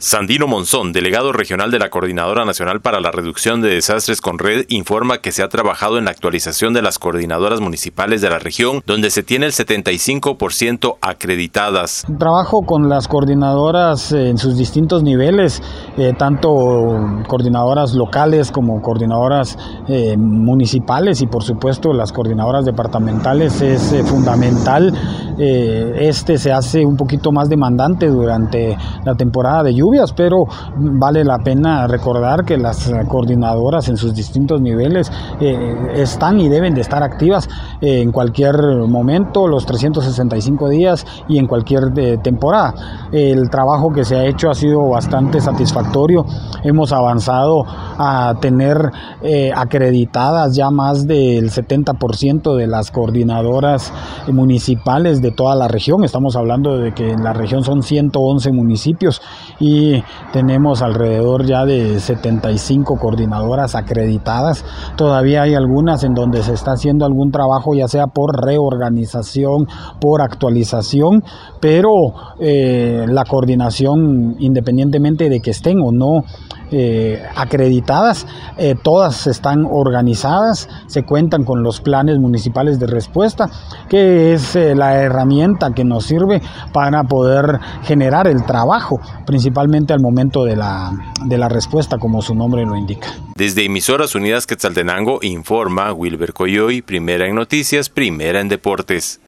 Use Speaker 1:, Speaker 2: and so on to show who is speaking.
Speaker 1: Sandino Monzón, delegado regional de la Coordinadora Nacional para la Reducción de Desastres con Red, informa que se ha trabajado en la actualización de las coordinadoras municipales de la región, donde se tiene el 75% acreditadas.
Speaker 2: Trabajo con las coordinadoras en sus distintos niveles, eh, tanto coordinadoras locales como coordinadoras eh, municipales y por supuesto las coordinadoras departamentales es eh, fundamental. Este se hace un poquito más demandante durante la temporada de lluvia pero vale la pena recordar que las coordinadoras en sus distintos niveles eh, están y deben de estar activas eh, en cualquier momento, los 365 días y en cualquier eh, temporada. El trabajo que se ha hecho ha sido bastante satisfactorio. Hemos avanzado a tener acreditadas ya más del 70% de las coordinadoras municipales de toda la región. Estamos hablando de que en la región son 111 municipios y tenemos alrededor ya de 75 coordinadoras acreditadas. Todavía hay algunas en donde se está haciendo algún trabajo, ya sea por reorganización, por actualización, pero eh, la coordinación, independientemente de que estén o no eh, acreditadas, eh, todas están organizadas, se cuentan con los planes municipales de respuesta, que es la herramienta que nos sirve para poder generar el trabajo, principalmente al momento de la, de la respuesta, como su nombre lo indica.
Speaker 1: Desde Emisoras Unidas Quetzaltenango informa Wilber Coyoy, primera en noticias, primera en deportes.